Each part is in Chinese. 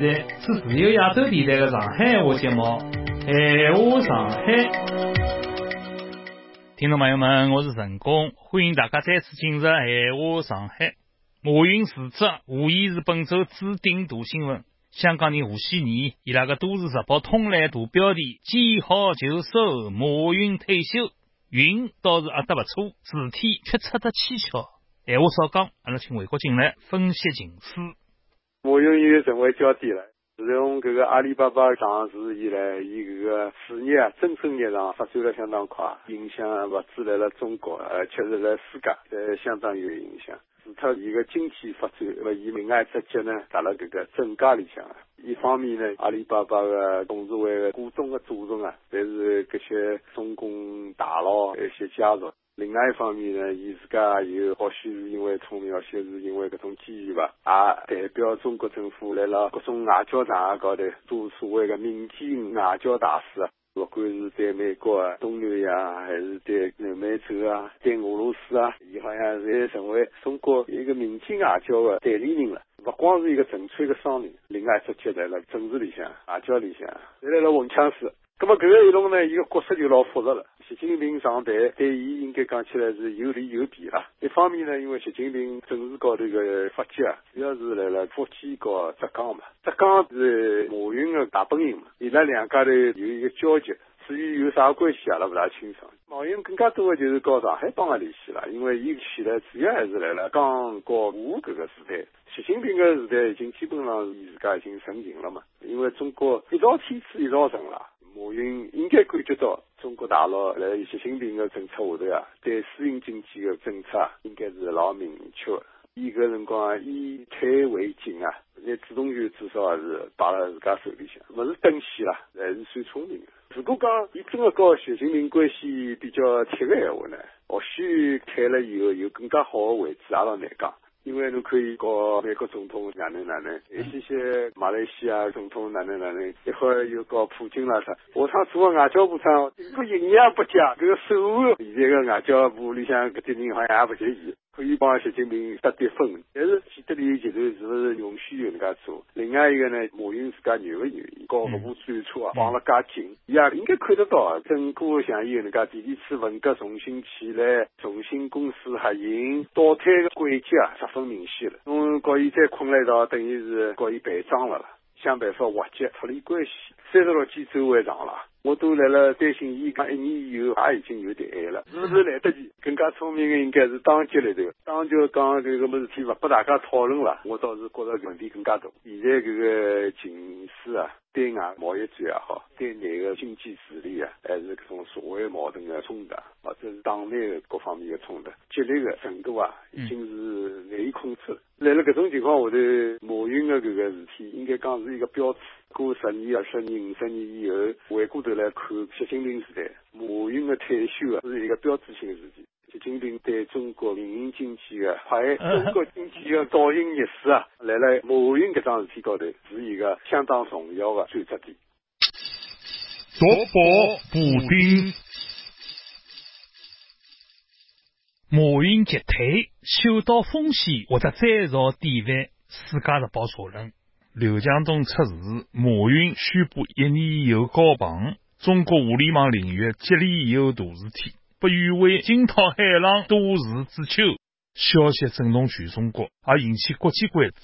台是自由亚洲电台的上海话节目《闲话上海》。听众朋友们，我是陈工，欢迎大家再次进入《闲话上海》。马云辞职，无疑是本周指定大新闻。香港人吴锡年伊拉个《都市日报》通栏大标题：见好就收，马云退休。云倒是压得不错，事体却出得蹊跷。闲话少讲，阿拉请魏国进来分析情势。马云又成为焦点了。自从这个阿里巴巴上市以来，伊这个事业啊蒸蒸日上，发展了相当快，影响不止来了中国，而且是在世界，呃相当有影响。除脱伊个经济发展，那么伊另外一只脚呢，踏了这个政界里向。一方面呢，阿里巴巴的董事会的股东的组成啊，侪是这些中共大佬一些加入。另外一方面呢，伊自家又或许是因为聪明，或许是因为搿种机遇吧，也代表中国政府来了各种外交场合高头做所谓的民间外交大使。不管是对美国啊、东南亚，还是对南美洲啊、对俄罗斯啊，伊好像侪成为中国一个民间外交的代理人了。不光是一个纯粹的商人，另外直接在了政治里向、外交里向，来了混腔式。那么搿个一龙呢，伊个角色就老复杂了。习近平上台对伊应该讲起来是有利有弊啦。一方面呢，因为习近平政治高头个发迹啊，主要是来了福建和浙江嘛。浙江是马云个大本营嘛，伊拉两家头有一个交集。至于有啥关系，阿拉不大清爽。马云更加多的就是和上海帮个联系了，因为伊起来主要还是来了江和沪搿个时代。习近平个时代已经基本上伊自家已经成型了嘛，因为中国一朝天子一朝臣了。马云应该感觉到中国大陆在习近平的政策下头啊，对私营经济的政策应该是老明确。伊个辰光以退为进啊，那主动权至少还是摆辣自家手里向，不是等闲啦，还是算聪明的。如果讲伊真的和习近平关系比较铁的闲话呢，或许退了以后有更加好的位置，也老难讲。因为侬可以搞美国总统哪能哪能，一些些马来西亚总统哪能哪能，一会儿又搞普京啦啥。下趟做个外交部长，这个营养不佳，这个手腕，现在个外交部里向搿点人好像也不介意。可以帮习近平得点分，但是既得利益集团是不是允许有能介做？另外一个呢，马云自家愿不愿意？搞搿部专车啊，绑了介紧，伊也应该看得到，整个像伊有能介第二次文革重新起来，重新公司合营倒退的轨迹啊，十分明显了。侬搞伊再困了一道，等于是搞伊陪葬了了，想办法瓦解脱离关系。三十六计走为上了。我都来了，担心伊讲一年以后也已经有点晚了，是不是来得及？更加聪明的应该是当局里头，当局讲这个么事体不拨大家讨论了，我倒是觉得问题更加大。现在这个情势啊，对外贸易战也好，对内的经济治理啊，还是这种社会矛盾的冲突，或者是党内的各方面的冲突，激烈的程度啊，已经是难以控制了。来了这种情况下头，马云的这个事体，应该讲是一个标志。过十年、二十年、五十年以后，回过头来看习近平时代，马云的退休啊，是一个标志性的事情。习近平对中国民营经济的，还有中国经济的导引历史啊，来了马云这桩事体高头，是一个相当重要的转折点。夺宝补丁，马云急退，嗅到风险或者再造典范，世界日报社论。刘强东出事，马云宣布一年以后高榜。中国互联网领域接连有大事体，不远为惊涛骇浪，多事之秋。消息震动全中国，也引起国际关注。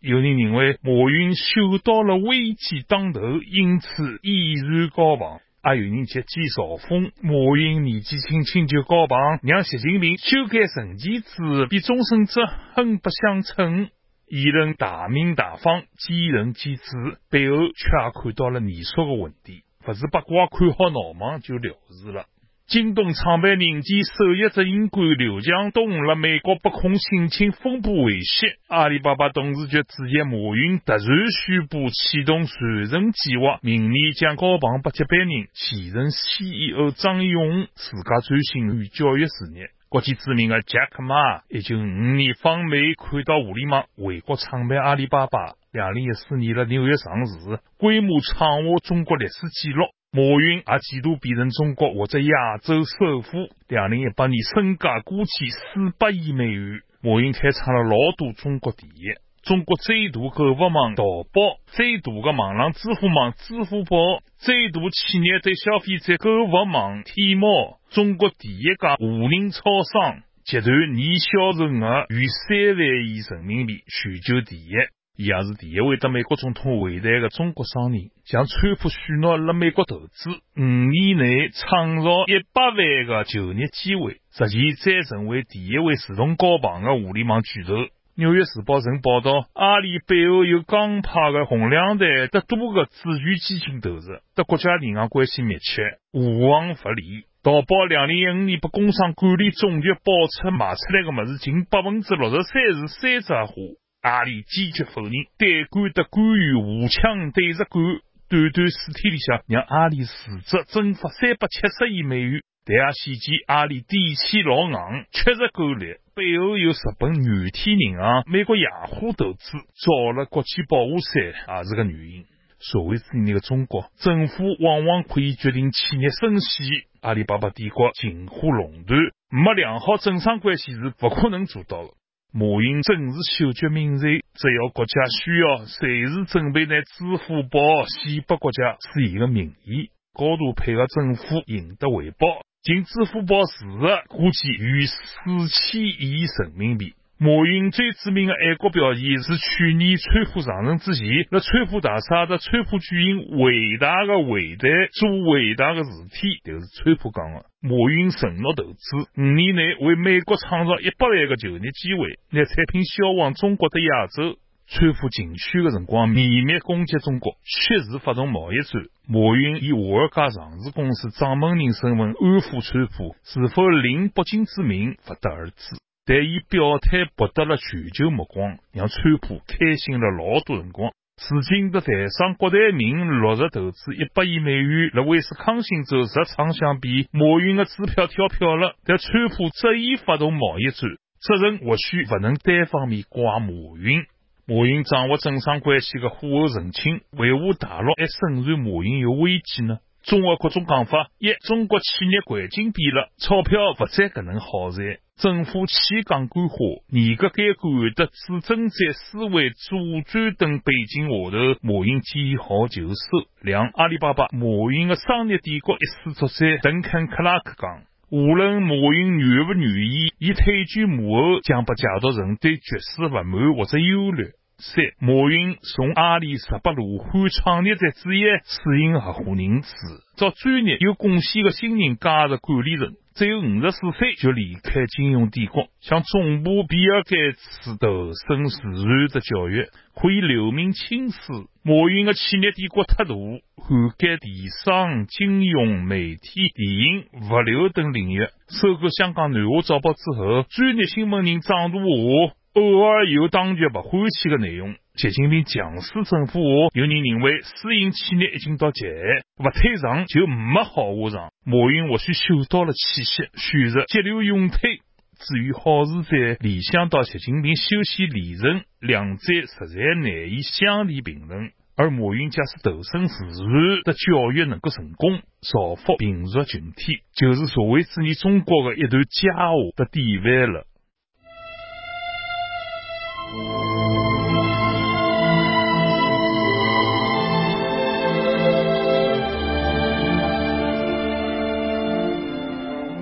有人认为马云嗅到了危机当头，因此毅然高榜；也有人借机嘲讽马云年纪轻轻就高榜，让习近平修改成绩字比终身制很不相称。议论大明大方，见仁见智，背后却也看到了严肃的问题，不是八卦看好闹忙就了事了。京东创办人兼首席执行官刘强东辣美国被控性侵风波未息，阿里巴巴董事局主席马云突然宣布启动传承计划，明年将高榜拨接班人前任 CEO 张勇，自家专心于教育事业。国际知名的杰克马，一九五五年访美，看到互联网，回国创办阿里巴巴。两零一四年在纽约上市，规模创下中国历史纪录。马云也几度变成中国或者亚洲首富。两零一八年身价估计四百亿美元。马云开创了老多中国第一。中国最大购物网淘宝，最大的网上支付网支付宝，最大企业对消费者购物网天猫，中国第一家无人超商，集团年销售额逾三万亿人民币，全球第一。伊也是第一位得美国总统会谈的中国商人，向川普许诺辣美国投资，五年内创造一百万个就业机会，实现再成为第一位自动交棒的互联网巨头。纽约时报曾报道，阿里背后有港派的红两代得多个主权基金投入，和国家银行关系密切，无往不利。淘宝两零一五年被工商管理总局爆出卖出来的物事近百分之六十三是山寨货。阿里坚决否认，对官的官员互枪对着干，短短四天里向让阿里市值蒸发三百七十亿美元。但也显见阿里底气老硬，确实够力。背后有日本软体银行、美国雅虎投资，造了国际保护伞也是个原因。社会主义的中国，政府往往可以决定企业生死。阿里巴巴帝国近乎垄断，没良好政商关系是不可能做到的。马云正是嗅觉敏锐，只要国家需要，随时准备拿支付宝献给国家，是伊个名义。高度配合政府，赢得回报。仅支付宝市值估计逾四千亿人民币。马云最知名的爱国表现是去年川普上任之前，在川普大厦的川普举行伟大的会谈，做伟大的事体，就是川普讲的。马云承诺投资，五年内为美国创造一百万个就业机会，拿产品销往中国的亚洲。川普竞选的辰光，秘密攻击中国，确实发动贸易战。马云以华尔街上市公司掌门人身份安抚川普，是否领北京之命，不得而知。但伊表态博得了全球目光，让川普开心了老多辰光。如今的台商郭台铭落实投资一百亿美元在威斯康星州石厂，相比马云的支票跳票了。但川普执意发动贸易战，责任或许不能单方面怪马云。马云掌握政商关系的虎后澄清，为何大陆还盛传马云有危机呢？综合各种讲法，一中国企业环境变了，钞票不再搿能好赚。政府弃杠杆化，严格监管的主政在思维左转等背景下头，马云见好就收。两阿里巴巴，马云的商业帝国一失足在。邓肯·克拉克讲，无论马云愿不愿意，伊退居幕后将被解读成对局势不满或者忧虑。三，马云从阿里十八罗汉创业者之一试营合伙人制，找专业有贡献的新人加入管理层。只有五十四岁就离开金融帝国，向总部比尔盖茨投身慈善的教育，可以留名青史。马云的企业帝国太大，涵盖电商、金融、媒体、电影、物流等领域。收购香港南华早报之后，专业新闻人张大华偶尔有当局不欢喜的内容。习近平强势政府下，有人认为私营企业已经到极限，不退场就没好下场。马云或许嗅到了气息，选择急流勇退。至于好事在联想到习近平修习离任，两者实在难以相提并论。而马云假使投身自然的教育能够成功，造福贫弱群体，就是社会主义中国的一段佳话的典范了。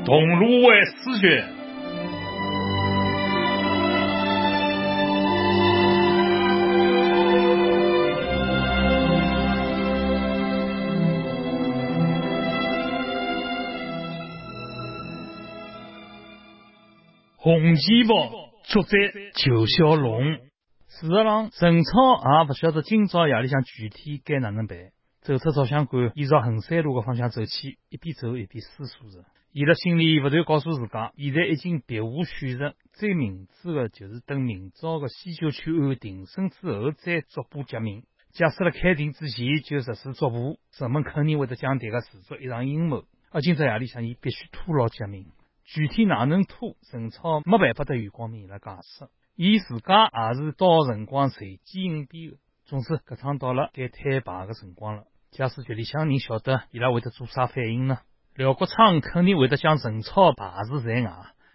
铜锣湾诗卷，红旗报作者裘小龙。事实上，陈超也不晓得今朝夜里向具体该哪能办。走出照相馆，依照衡山路的方向走去，一边走一边思索着。伊辣心里不断告诉自家，现在已经别无选择，最明智的就是等明朝的西九区案庭审之后再逐步革命。假设辣开庭之前就实施逐步，人们肯定会得将迭个视作一场阴谋。而今朝夜里向，伊必须拖牢革命。具体哪能拖，陈超没办法对余光明伊拉解释。伊自家也是到辰光随机应变的。总之，搿趟到了该摊牌的辰光了。假使局里向人晓得，伊拉会得做啥反应呢？廖国昌肯定会得将陈超排除在外，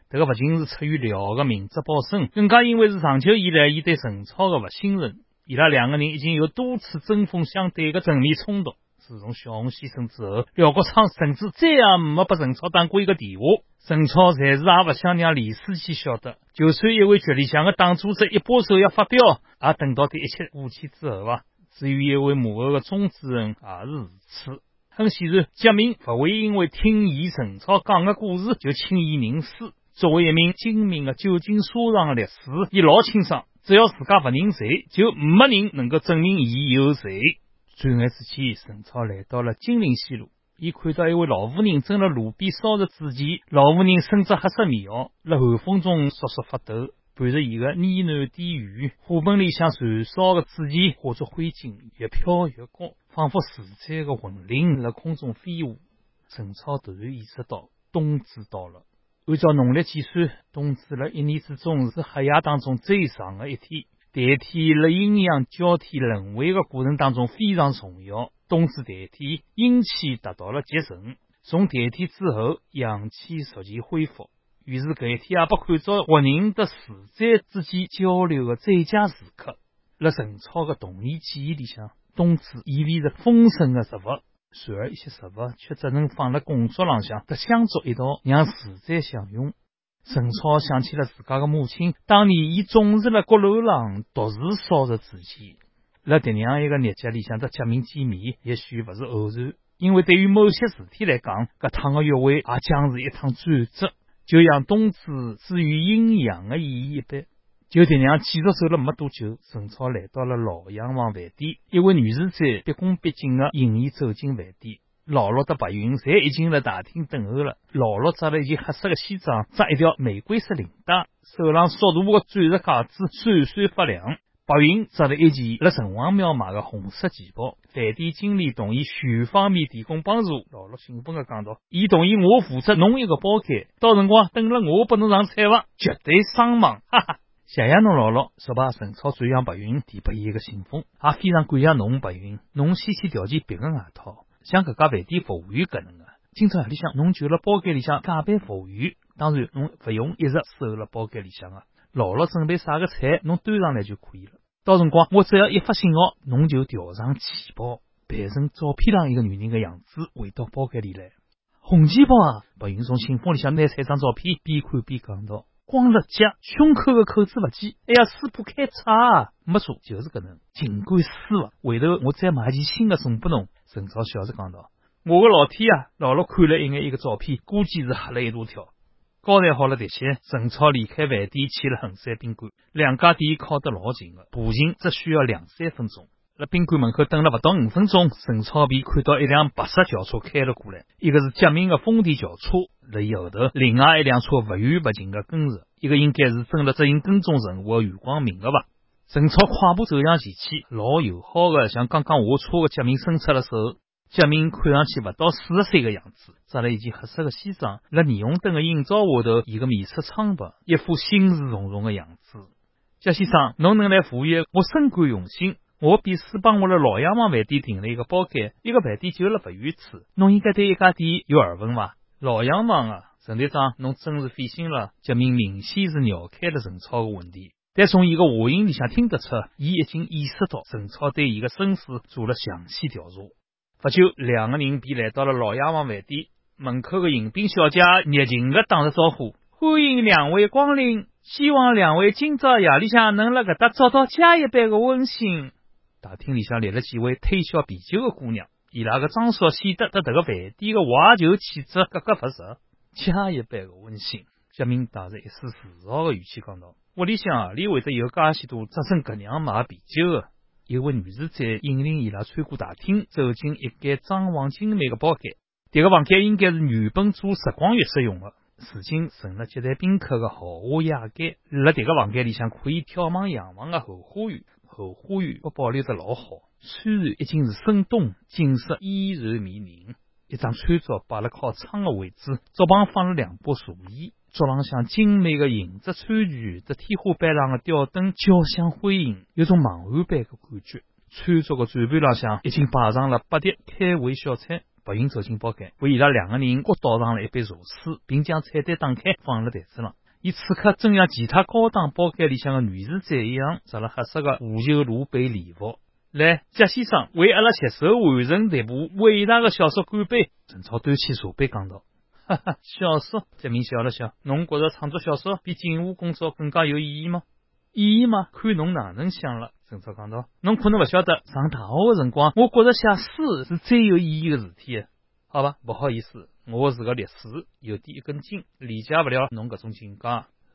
这个不仅是出于廖的明哲保身，更加因为是长久以来伊对陈超的不信任。伊拉两个人已经有多次针锋相对的正面冲突。自从小红牺牲之后，廖国昌甚至再也没把陈超打过一个电话。陈超暂时也不想让李书记晓得，就算一位局里向的党组织一把手要发表，也等到这一切过去之后吧。至于一位幕后的钟主任，也是如此。很显然，杰明不会因为听伊陈超讲的故事就轻易认输。作为一名精明的旧金山上的律师，伊老清爽，只要自家不认罪，就没人能够证明伊有罪。转眼之间，陈超来到了金陵西路。伊看到一位老妇人正在路边烧着纸钱，老妇人身着黑色棉袄，在寒风中瑟瑟发抖，伴着伊的呢喃低语。花盆里向燃烧的纸钱化作灰烬，越飘越高，仿佛死在的魂灵在空中飞舞。陈超突然意识到，冬至到了。按照农历计算，冬至在一年之中是黑夜当中最长的一天。代替了阴阳交替轮回的过程当中非常重要。冬至代替，阴气达到了极盛。从代替之后，阳气逐渐恢复。于是，搿一天也被看作活人和死者之间交流的最佳时刻。辣陈超的童年记忆里向，冬至意味着丰盛的食物，然而一些食物却只能放辣供桌浪向，和香烛一道让死者享用。陈超想起了自家的母亲，当年伊总是辣阁楼上独自烧着纸钱。辣这样一个日节里向，和杰明见面，也许不是偶然，因为对于某些事体来讲，搿趟的约会也将是一趟转折，就像冬至至于阴阳的意义一般。就这样继续走了没多久，陈超来到了老洋房饭店，一位女侍者毕恭毕敬的迎伊走进饭店。老陆和白云侪已经在大厅等候了。老陆着了一件黑色的西装，扎一条玫瑰色领带，手上硕大的钻石戒指闪闪发亮。白云着了一件在城隍庙买的红色旗袍。饭店经理同意全方面提供帮助。老陆兴奋地讲道：“伊同意我负责弄一个包间，到辰光等了我拨侬上菜房，绝对双忙。”哈哈，谢谢侬老陆，说把陈超转向白云，递拨伊一个信封，也非常感谢侬白云，侬先前调件别个外套。像搿家饭店服务员搿能个，今朝夜里向侬就辣包间里向加班服务员，当然侬勿用一直守辣包间里向个，老了准备啥个菜，侬端上来就可以了。到辰光我只要一发信号，侬就调上旗袍，扮成照片上一个女人的样子，回到包间里来。红旗袍啊！白云从信封里向拿出一张照片，边看边讲道：光了脚，胸口的口子勿系，哎呀，撕破开叉，没错，就是搿能。尽管失望，回头我再买件新的送拨侬。陈超笑着讲道：“我个老天啊！”老陆看了一眼一个照片，估计是吓了一大跳。交代好了这些，陈超离开饭店去了衡山宾馆。两家店靠得老近的，步行只需要两三分钟。在宾馆门口等了不到五分钟，陈超便看到一辆白色轿车开了过来，一个是杰明的丰田轿车，在伊后头，另外一辆车不远不近的跟着，一个应该是正在执行跟踪任务的余光明的吧。陈超快步走向前去，老友好的向刚刚下车的杰明伸出了手。杰明看上去不到四十岁的样子，着了一件黑色的西装，在霓虹灯的映照下头，伊个面色苍白，一副心事重重的样子。杰先生，侬能来服务，我深感荣幸。我便是帮我辣老洋房饭店订了一个包间，一个饭店就辣不远处。侬应该对一家店有耳闻吧？老洋房啊，陈队长，侬真是费心了。杰明明显是绕开了陈超的问题。但从伊个话音里向听得出，伊已经意识到陈超对伊个身世做了详细调查。不久，两个人便来到了老洋房饭店门口的迎宾小姐热情的打着招呼：“欢迎两位光临，希望两位今朝夜里向能辣搿搭找到家一般的温馨。”大厅里向立了几位推销啤酒的姑娘，伊拉个装束显得和这个饭店个怀旧气质格格不入。家一般的温馨，小明带着一丝自豪的语气讲道。屋里向何里会得有介许多只剩搿样买啤酒的？一位女士在引领伊拉穿过大厅，走进一间装潢精美的包间。这个房间应该是原本做时光浴室用的，如今成了接待宾客的豪华雅间。辣这个房间里向可以眺望洋房的后花园，后花园不保留得老好，虽然已经是深冬，景色依然迷人。一张餐桌摆了靠窗的位置，桌旁放了两把茶椅。桌浪向精美的银质餐具，和天花板上的吊灯交相辉映，有种梦幻般的感觉。餐桌的转盘浪向已经摆上了八碟开胃小菜，白云走进包间，为伊拉两个人各倒上了一杯茶水，并将菜单打开放辣台子上。伊此刻正像其他高档包间里向的女士仔一样，着了黑色的无袖露背礼服。来，贾先生为阿拉携手完成这部伟大的小说干杯！陈超端起茶杯讲道：“哈哈，小说。”泽明笑了笑：“侬觉着创作小说比警务工作更加有意义吗？意义吗？看侬哪能想了。”陈超讲道：“侬可能勿晓得，上大学的辰光，我觉着写书是最有意义的事体。好吧，不好意思。”我是个历史，有点一根筋，理解不了侬搿种境界。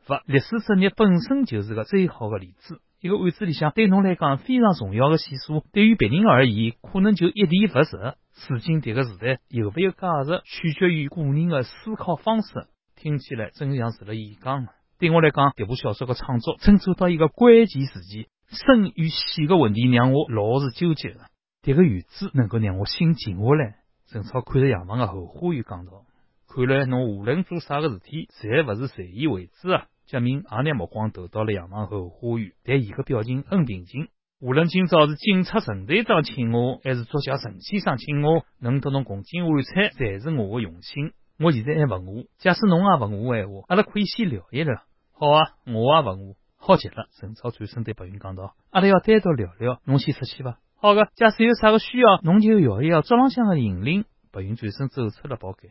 不，历史职业本身就是个最好的例子。一个案子里向对侬来讲非常重要的线索，对于别人而言可能就一点不实。如今迭个时代有没有价值，取决于个人的思考方式。听起来真像是辣演讲。对我来讲，迭部小说的创作正走到一个关键时期，生与死的问题让我老是纠结迭。这个院子能够让我心静下来。陈超看着杨芳的后花园，讲道：“看来侬无论做啥个事体，侪勿是随意为之啊。”贾明也拿目光投到了杨芳后花园，但伊个表情很平静。无论今朝是警察陈队长请我，还是作家陈先生请我，能和侬共进晚餐，侪是我的荣幸。我现在还问我，假使侬也问我闲话，阿拉可以先聊一聊。好啊，我也问我。好极了。陈超转身对白云讲道：“阿拉要单独聊聊，侬先出去吧。”好的，假使有啥个需要，侬就摇一摇桌浪向的引领。白云转身走出了包间。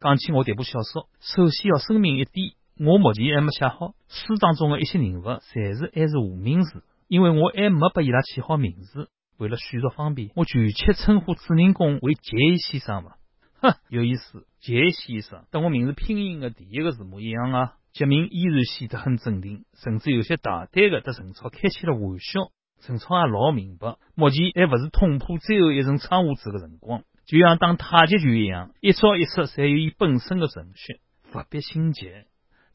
讲起我这部小说，首先要声明一点，我目前还没写好。书当中的一些人物，侪是还是无名氏，因为我还没把伊拉起好名字。为了叙述方便，我全切称呼主人公为杰先生嘛。哼，有意思，杰先生，跟我名字拼音的第一个字母一样啊。杰明依然显得很镇定，甚至有些大胆的对陈超开起了玩笑。陈超也老明白，目前还勿是捅破最后一层窗户纸的辰光，就像打太极拳一样，一招一式侪有伊本身的程序，勿必心急。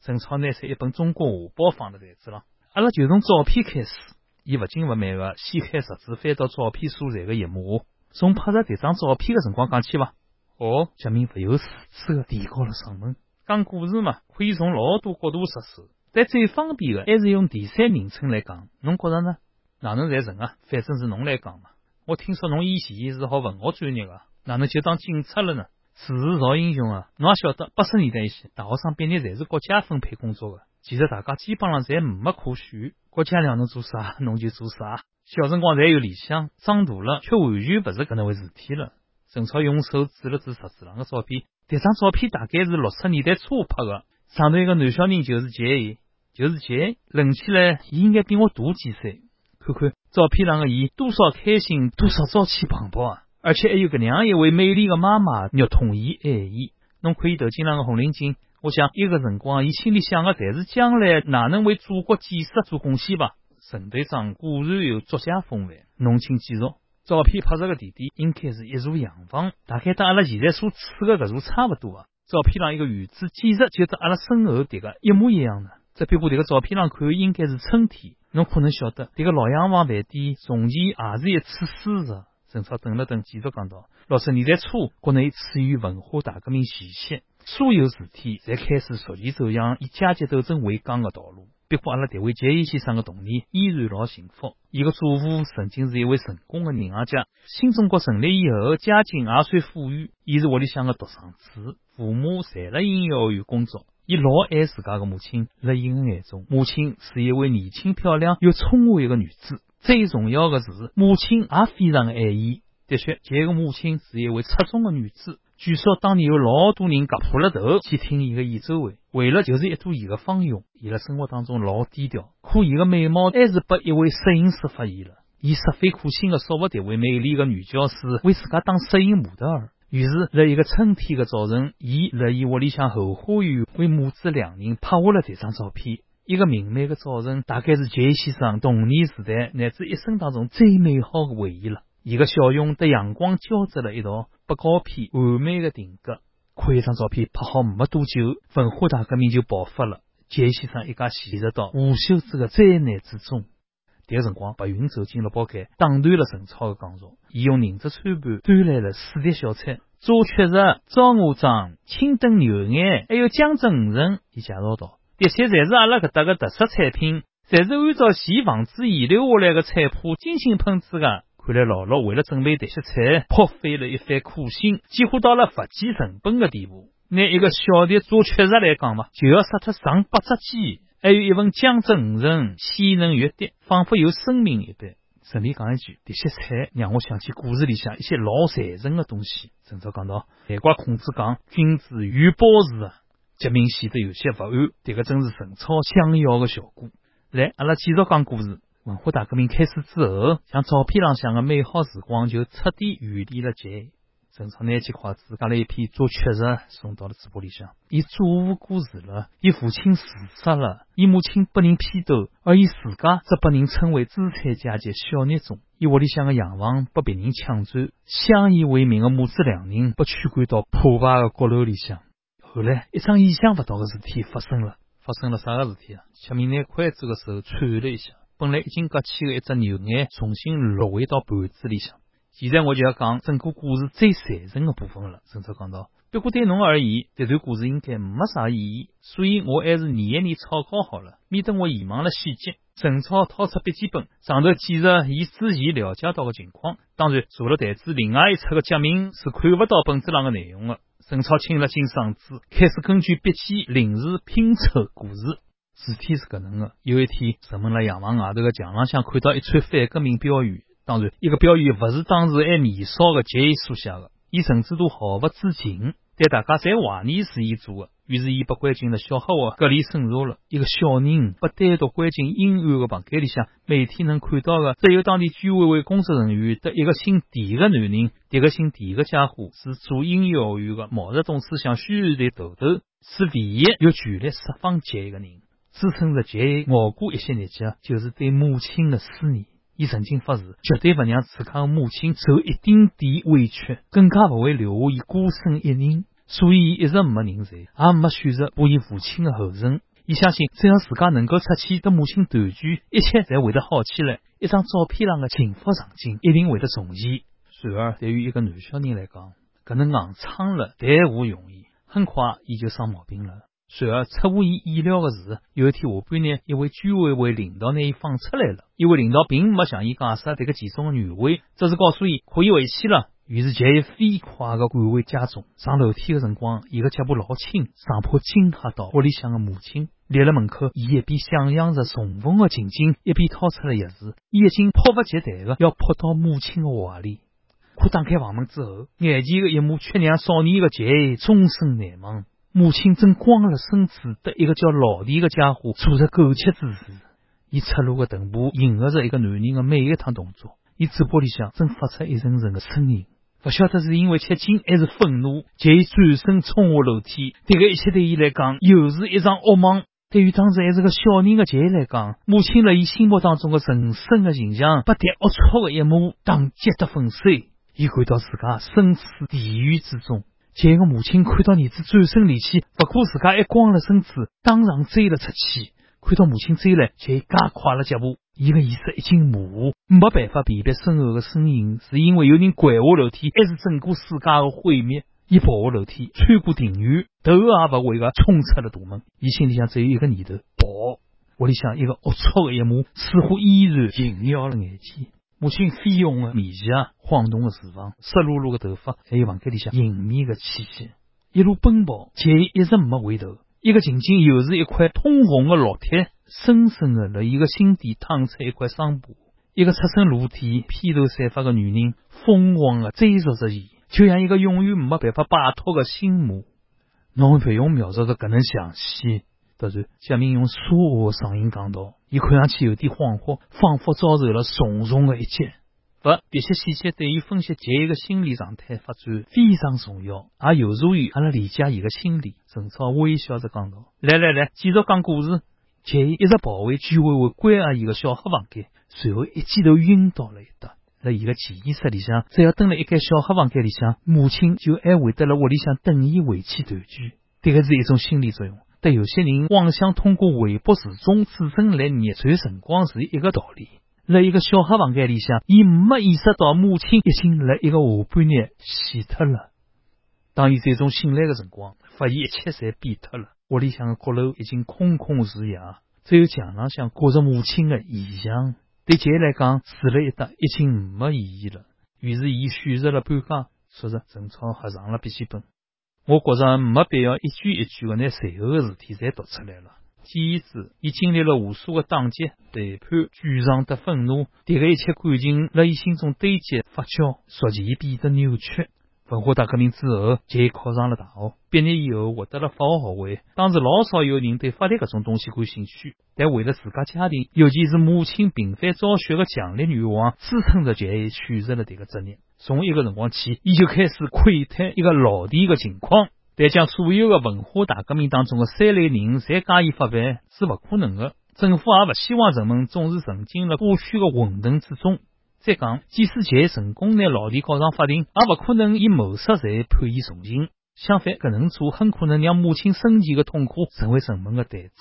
陈超拿出一本中国画报放辣台子上，阿拉就从照片开始。伊勿紧勿慢个掀开杂志，翻到照片所在的一幕，从拍摄这张照片的辰光讲起伐。哦，杰明勿由自主个提高了嗓门。讲故事嘛，可以从老多角度入手，但最方便的还是用第三人称来讲。侬觉着呢？哪能才成啊？反正是侬来讲嘛。我听说侬以前是学文学专业的，哪能就当警察了呢？时势造英雄啊！侬也晓得，八十年代以前，大学生毕业侪是国家分配工作的。其实大家基本上侪没可选，国家让侬做啥，侬就做啥。小辰光侪有理想，长大了却完全不是搿能回事体了。陈超用手指了指石子上的照片，迭张照片大概是六十年代初拍的，上头一个男小人就是杰，就是杰，论起来伊应该比我大几岁。看看照片上的伊，多少开心，多少朝气蓬勃啊！而且还有个那样一位美丽的妈妈，肉痛伊爱伊。侬可以投进那个红领巾，我想一个辰光，伊心里想的侪是将来哪能为祖国建设做贡献吧。陈队长果然有作家风范，侬请继续。照片拍摄的地点应该是一座洋房，大概跟阿拉现在所处的搿座差不多啊。照片上一个院子，简直就跟阿拉身后这个一模一样的。这比我这个照片上看，应该是春天。侬可能晓得，这个老洋房饭店从前也是一处书社。陈超顿了顿，继续讲道：六十年代初，国内处于文化大革命前夕，所有事体才开始逐渐走向以阶级斗争为纲的道路。不过，阿拉这位杰伊先生的童年依然老幸福。伊个祖父曾经是一位成功的银行家，新中国成立以后，家境也算富裕。伊是屋里向的独生子，父母侪辣音乐学院工作。伊老爱自家的母亲，在伊的眼中，母亲是一位年轻漂亮又聪慧的女子。最重要的是，母亲也非常爱伊。的确，伊个母亲是一位出众的女子。据说当年有老多人夹破了头去听伊的演奏会，为了就是一睹伊的芳容。伊在生活当中老低调，可伊的美貌还是被一位摄影师发现了。伊煞费苦心的说服迭位美丽的女教师为自家当摄影模特儿。于是，在一个春天的早晨，伊在伊屋里向后花园为母子两人拍下了这张照片。一个明媚的早晨，大概是杰先生童年时代乃至一生当中最美好的回忆了。伊个笑容和阳光交织了一道不高片完美的定格。看一张照片拍好没多久，文化大革命就爆发了。杰先生一家陷入到无休止的灾难之中。迭个辰光，白云走进了包间，打断了陈超的讲述。伊用凝着餐盘端来了四碟小菜：炸雀肉、糟鹅掌、清炖牛眼，还有江蒸鱼仁。伊介绍道：“这些侪是阿拉搿搭的特色产品，侪是按照前房子遗留下来的菜谱精心烹制的。看来姥姥为了准备迭些菜，颇费了一番苦心，几乎到了不计成本的地步。拿一个小碟做吃食来讲嘛，就要杀脱上百只鸡，还有一份江浙五仁，鲜嫩欲滴，仿佛有生命一般。顺便讲一句，这些菜让我想起故事里向一些老残忍的东西。陈超讲到，难怪孔子讲君子欲报时啊，杰明显得有些不安。这个正是陈超想要的效果。来，阿拉继续讲故事。文化大革命开始之后，像照片上向的美好时光就彻底远离了杰。陈超拿起筷子，夹了一片做确实送到了嘴巴里向。伊祖父过世了，伊父亲自杀了，伊母亲被人批斗，而伊自家则被人称为资产阶级小孽种。伊屋里向的洋房被别人抢走，相依为命的母子两人被驱赶到破败的阁楼里向。后来，一桩意想不到的事体发生了。发生了啥个事体啊？吃面拿筷子的时候颤了一下。本来已经割起的一只牛眼，重新落回到盘子里向。现在我就要讲整个故事最残忍的部分了。陈超讲到，不过对侬而言，这段故事应该没啥意义，所以我还是念一念草稿好了，免得我遗忘了细节。陈超掏出笔记本，上头记着伊之前了解到的情况。当然，除了台子，另外一侧的夹明是看不到本子上的内容的。陈超清了清嗓子，开始根据笔记临时拼凑故事。事体是搿能的，有一天，人们辣洋房外头的墙浪向看到一串反革命标语。当然，一个标语勿是当时还年少的杰伊所写的，伊甚至都毫不知情，但大家侪怀疑是伊做的。于是，伊被关进了小黑屋，隔离审查了。一个小人被单独关进阴暗的房间里向，每天能看到的只有当地居委会工作人员和一个姓狄的男人。这个姓狄的家伙是做音乐学院的毛泽东思想宣传队头头，是唯一有权力释放杰伊的人。支撑着杰伊熬过一些日子，就是对母亲的思念。伊曾经发誓，绝对不让自家的母亲受一丁点委屈，更加不会留下伊孤身一人。所以，伊一直没认罪，也没选择步伊父亲的后尘。伊相信，只要自家能够出去和母亲团聚，一切才会得好起来。一张照片上的幸福场景一定会得重现。然而，对于一个男小人来讲，可能硬撑了谈何容易？很快，伊就生毛病了。然而，出乎伊意料的是，有一天下半日，一位居委会领导拿伊放出来了。一位领导并没向伊解释这个其中的原委，只是告诉伊可以回去了。于是，杰伊飞快的赶回家中。上楼梯的辰光，伊的脚步老轻，生怕惊吓到屋里向的母亲。立了门口，伊一边想象着重逢的情景，一边掏出了钥匙，伊已经迫不及待的要扑到母亲的怀里。可打开房门之后，眼前的一幕却让少年的杰伊终身难忘。母亲正光着身子，对一个叫老弟的家伙做着苟且之事。伊赤裸的臀部迎合着一个男人的每一趟动作，伊嘴巴里向正发出一阵阵的声音。不晓得是因为吃惊还是愤怒，杰伊转身冲下楼梯。这个一切对伊来讲又是一场噩梦。对于当时还是个小人的杰伊来讲，母亲在伊心目当中的神圣的形象，被这龌龊的一幕打击得粉碎。伊感到自家身处地狱之中。杰个母亲看到儿子转身离去，不顾自家还光了身子，当场追了出去。看到母亲追来，就加快了脚步。伊个意识已经模糊，没办法辨别身后的身影，是因为有人拐下楼梯，还是整个世界的毁灭？伊跑下楼梯，穿过庭院，头也不回的冲出了大门。伊心里想只有一个念头：跑。屋里向一个龌龊的一幕，似乎依然萦绕了眼前。母亲绯红的面颊，晃动的厨房，湿漉漉的头发，还有房间里向隐秘的气息。一路奔跑，却一直没回头。一个情景又是一块通红的烙铁，深深的在伊个心底烫出一块伤疤。一个赤身裸体、披头散发的女人，疯狂的追逐着伊，就像一个永远没办法摆脱的心魔。侬不用描述的可能详细。突然，贾明用说话声音讲道：“伊看上去有点恍惚，仿佛遭受了重重的一击。不，这些细节对于分析杰伊的心理状态发展非常重要，也有助于阿拉理解伊的心理。”陈超微笑着讲道：“来来来，继续讲故事。”杰伊一直跑回居委会关阿姨的小黑房间，随后一记头晕倒了一搭。在伊个潜意识里向，只要蹲了一间小黑房间里向，母亲就还会得辣屋里向等伊回去团聚。这个是一种心理作用。对有些人妄想通过微博时钟指针来逆转辰光是一个道理。在一个小黑房间里向，伊没意识到母亲已经在一个下半日死脱了。当伊最终醒来的辰光，发现一切侪变脱了。屋里向的阁楼已经空空如也，只有墙浪向挂着母亲的遗像。对杰来讲，死了一搭已经没意义了。于是，伊选择了搬家，说着陈超合上了笔记本。我觉着没必要一句一句的拿随后的事体侪读出来了。简言之，伊经历了无数个打击、背叛、沮丧的愤怒，迭个一切感情辣伊心中堆积、发酵，逐渐变得扭曲。文化大革命之后，杰考上了大学，毕业以后获得了法学学位。当时老少有人对法律搿种东西感兴趣，但为了自家家庭，尤其是母亲频繁早血的强烈愿望，支撑着杰选择了迭个职业。从一个辰光起，伊就开始窥探一个老弟的情况，但将所有的文化大革命当中的三类人侪加以发办是勿可能的。政府也勿希望人们总是沉浸了过去的混沌之中。再讲，即使杰成功拿老弟告上法庭，也不可能以谋杀罪判伊重刑。相反，搿能做很可能让母亲生前的痛苦成为人们的代词。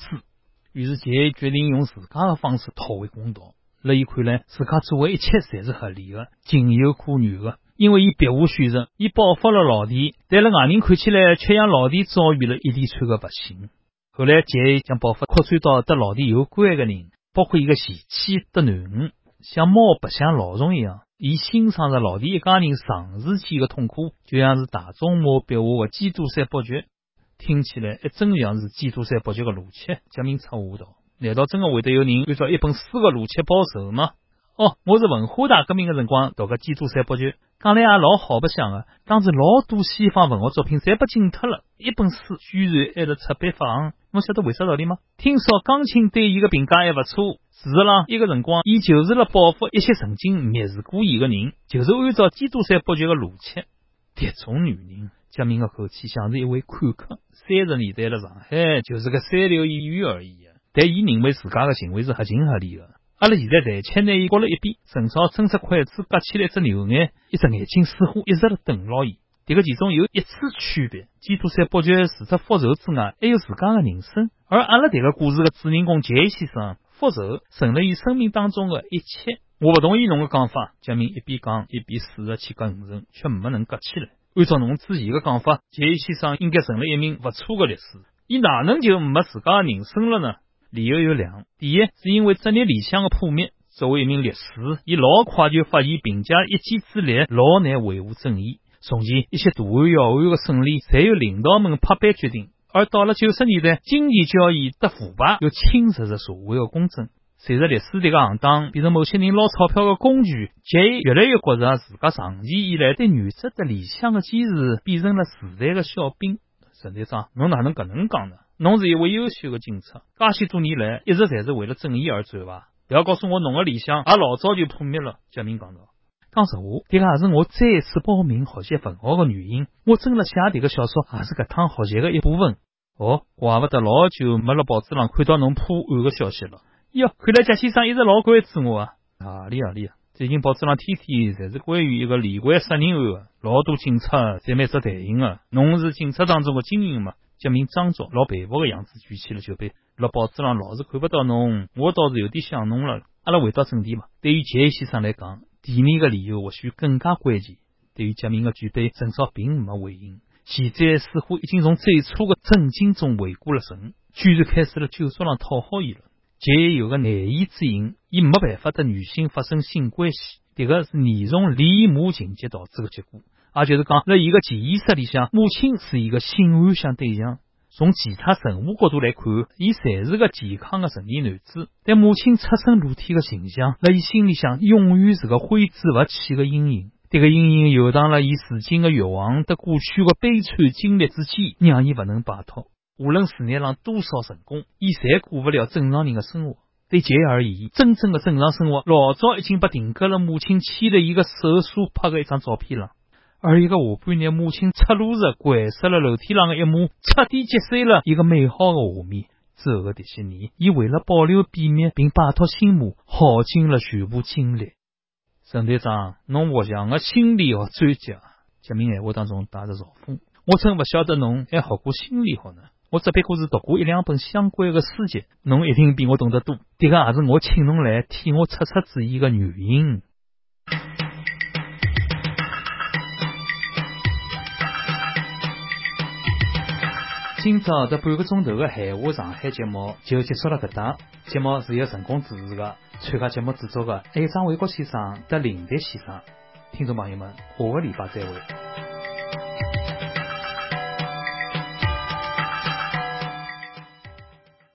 于是，杰决定用自家的方式讨回公道。辣伊看来，自家做的一切侪是合理的，情有可原的，因为伊别无选择，伊报复了老弟，但辣外人看起来，却让老弟遭遇了一连串的不幸。后来，杰将报复扩展到和老弟有关的人，包括一个前妻的囡恩。像猫白相老鼠一样，伊欣赏着老弟一家人长时间的痛苦，就像是大众马笔画的基督山伯爵，听起来还真像是基督山伯爵的逻辑。江明插话道：“难道真的会得有人按照一本书的逻辑报仇吗？”哦，我是文化大革命的辰光读个基督山伯爵，讲来也老好白相的。当时老多西方文学作品侪被禁脱了，一本书居然还辣出版发行。侬晓得为啥道理吗？听说钢琴对伊的评价还不错。事实上，一个辰光，伊就是了报复一些曾经蔑视过伊个人，就是按照基督山伯爵的逻辑。迭种女人，杰明的口气像是一位看客。三十年代的上海就是个三流演员而已。但伊认为自家的行为是合情合理的。阿拉现在暂且拿伊搁了一边。陈超伸出筷子夹起来一只牛眼，一只眼睛似乎一直辣瞪牢伊。迭个其中有一次区别：基督山伯爵除了复仇之外，还有自家的人生，而阿拉迭个故事的主人公杰先生。复仇成了伊生命当中的一切。我不同意侬的讲法，杰明一边讲一边试着去夹五层，却没能夹起来。按照侬之前的讲法，杰伊先生应该成了一名不错的律师，伊哪能就没自家的人生了呢？理由有两：第一，是因为职业理想的破灭。作为一名律师，伊老快就发现凭借一己之力老难维护正义。从前一些大案要案的胜利，侪由领导们拍板决定。而到了九十年代，金钱交易得腐败，又侵蚀着社会的公正。随着历史这个行当变成某些人捞钞票的工具，杰越来越觉着自家长期以来对原则的理想的坚持变成了时代的小兵。陈队长，侬哪能搿能讲呢？侬是一位优秀的警察，介许多年来一直侪是为了正义而战伐？不要告诉我侬的理想也老早就破灭了。杰明讲道。讲实话，这个也是我再次报名学习文学的原因。我真了写这个小说，也是搿趟学习的一部分。哦，怪不得老久没辣报纸上看到侬破案的消息了。哟，看来贾先生一直老关注我啊！哪里哪里啊！最近报纸上天天侪是关于一个连环杀人案，老多警察侪蛮受台型的。侬是警察当中的精英嘛？杰明张着老佩服的样子举起了酒杯。辣报纸上老是看不到侬，我倒是有点想侬了。阿拉回到正题嘛。对于贾先生来讲。第二个理由或许更加关键。对于杰明的举杯，陈少并没回应。现在似乎已经从最初的震惊中回过了神，居然开始了酒桌上讨好伊了。杰有个难言之隐，伊没办法和女性发生性关系，这个是严重恋母情节导致的结果。也就是讲，在伊个潜意识里向，母亲是一个性幻想对象。从其他任何角度来看，伊才是个健康的成年男子。但母亲赤身裸体的形象，在伊心里向永远是个挥之不去的阴影。这个阴影游荡了伊如今的欲望和过去的悲惨经历之间，让伊不能摆脱。无论事业上多少成功，伊侪过不了正常人的生活。对杰而言，真正的正常生活老早已经被定格了。母亲牵着伊个手所拍的一张照片上。而一个下半日，母亲赤裸着跪死了楼梯上的一幕，彻底击碎了一个美好的画面。之后的这些年，伊为了保留秘密并摆脱心魔，耗尽了全部精力。陈队长，侬不像个心理学专家。杰明闲话当中带着嘲讽。我真勿晓得侬还学过心理学呢。我只不过是读过一两本相关的书籍，侬一定比我懂得多。这个也是我请侬来替我出出主意的原因。今朝这半个钟头的海话上海节目就结束了这档。节目是由成功主持的，参加节目制作的还有张卫国先生和林迪先生。听众朋友们，下个礼拜再会。